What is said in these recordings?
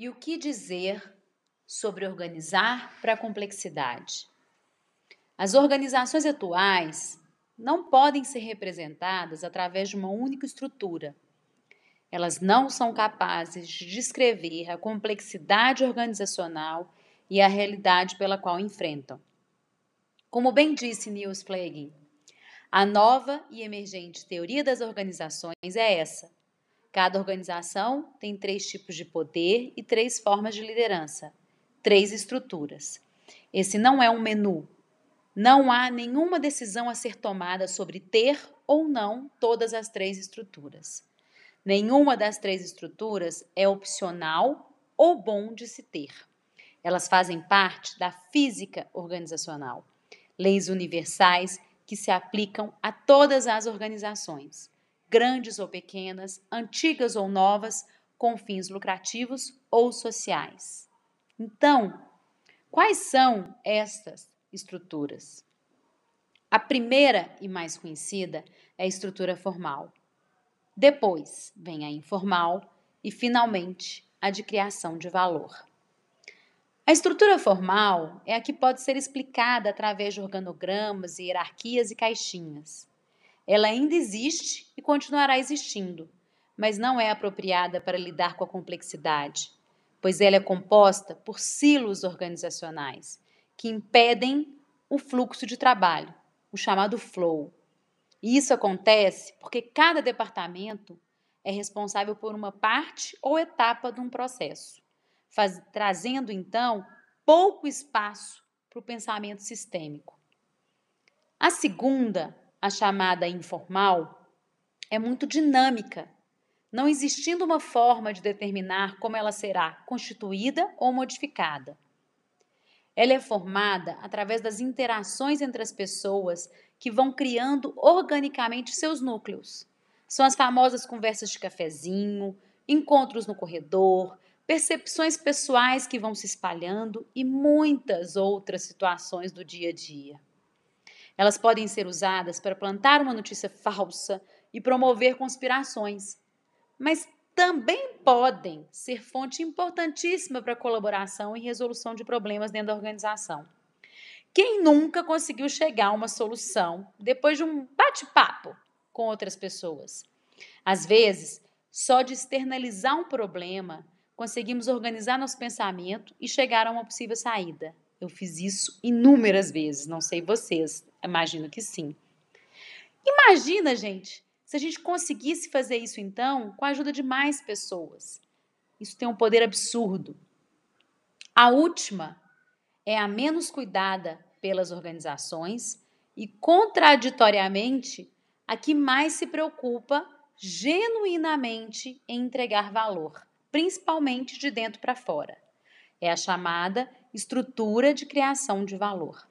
E o que dizer sobre organizar para a complexidade? As organizações atuais não podem ser representadas através de uma única estrutura. Elas não são capazes de descrever a complexidade organizacional e a realidade pela qual enfrentam. Como bem disse Niels Fleging, a nova e emergente teoria das organizações é essa Cada organização tem três tipos de poder e três formas de liderança, três estruturas. Esse não é um menu. Não há nenhuma decisão a ser tomada sobre ter ou não todas as três estruturas. Nenhuma das três estruturas é opcional ou bom de se ter. Elas fazem parte da física organizacional, leis universais que se aplicam a todas as organizações grandes ou pequenas, antigas ou novas, com fins lucrativos ou sociais. Então, quais são estas estruturas? A primeira e mais conhecida é a estrutura formal. Depois vem a informal e, finalmente, a de criação de valor. A estrutura formal é a que pode ser explicada através de organogramas, hierarquias e caixinhas. Ela ainda existe e continuará existindo, mas não é apropriada para lidar com a complexidade, pois ela é composta por silos organizacionais que impedem o fluxo de trabalho, o chamado flow. E isso acontece porque cada departamento é responsável por uma parte ou etapa de um processo, faz, trazendo então pouco espaço para o pensamento sistêmico. A segunda a chamada informal, é muito dinâmica, não existindo uma forma de determinar como ela será constituída ou modificada. Ela é formada através das interações entre as pessoas que vão criando organicamente seus núcleos. São as famosas conversas de cafezinho, encontros no corredor, percepções pessoais que vão se espalhando e muitas outras situações do dia a dia. Elas podem ser usadas para plantar uma notícia falsa e promover conspirações, mas também podem ser fonte importantíssima para colaboração e resolução de problemas dentro da organização. Quem nunca conseguiu chegar a uma solução depois de um bate-papo com outras pessoas? Às vezes, só de externalizar um problema, conseguimos organizar nosso pensamento e chegar a uma possível saída. Eu fiz isso inúmeras vezes, não sei vocês, imagino que sim. Imagina, gente, se a gente conseguisse fazer isso então com a ajuda de mais pessoas. Isso tem um poder absurdo. A última é a menos cuidada pelas organizações e, contraditoriamente, a que mais se preocupa genuinamente em entregar valor, principalmente de dentro para fora. É a chamada estrutura de criação de valor.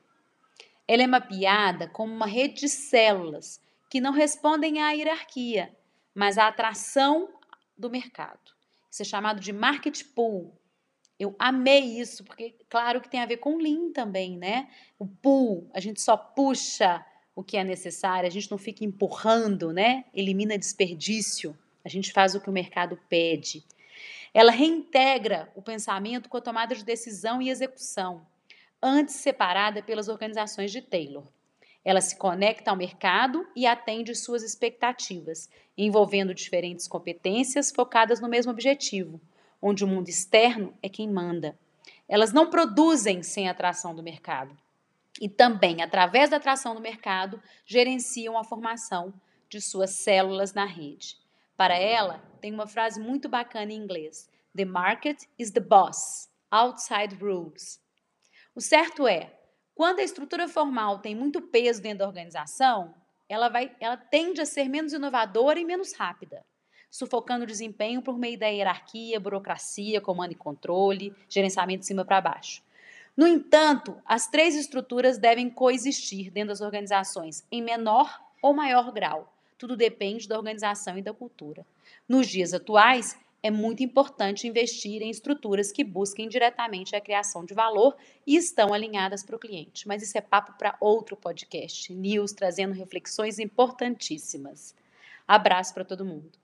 Ela é mapeada como uma rede de células que não respondem à hierarquia, mas à atração do mercado. Isso é chamado de market pool. Eu amei isso, porque claro que tem a ver com Lean também, né? O pool, a gente só puxa o que é necessário, a gente não fica empurrando, né? Elimina desperdício, a gente faz o que o mercado pede. Ela reintegra o pensamento com a tomada de decisão e execução, antes separada pelas organizações de Taylor. Ela se conecta ao mercado e atende suas expectativas, envolvendo diferentes competências focadas no mesmo objetivo, onde o mundo externo é quem manda. Elas não produzem sem atração do mercado. E também, através da atração do mercado, gerenciam a formação de suas células na rede. Para ela, tem uma frase muito bacana em inglês: The market is the boss, outside rules. O certo é, quando a estrutura formal tem muito peso dentro da organização, ela, vai, ela tende a ser menos inovadora e menos rápida, sufocando o desempenho por meio da hierarquia, burocracia, comando e controle, gerenciamento de cima para baixo. No entanto, as três estruturas devem coexistir dentro das organizações em menor ou maior grau, tudo depende da organização e da cultura. Nos dias atuais, é muito importante investir em estruturas que busquem diretamente a criação de valor e estão alinhadas para o cliente. Mas isso é papo para outro podcast. News trazendo reflexões importantíssimas. Abraço para todo mundo.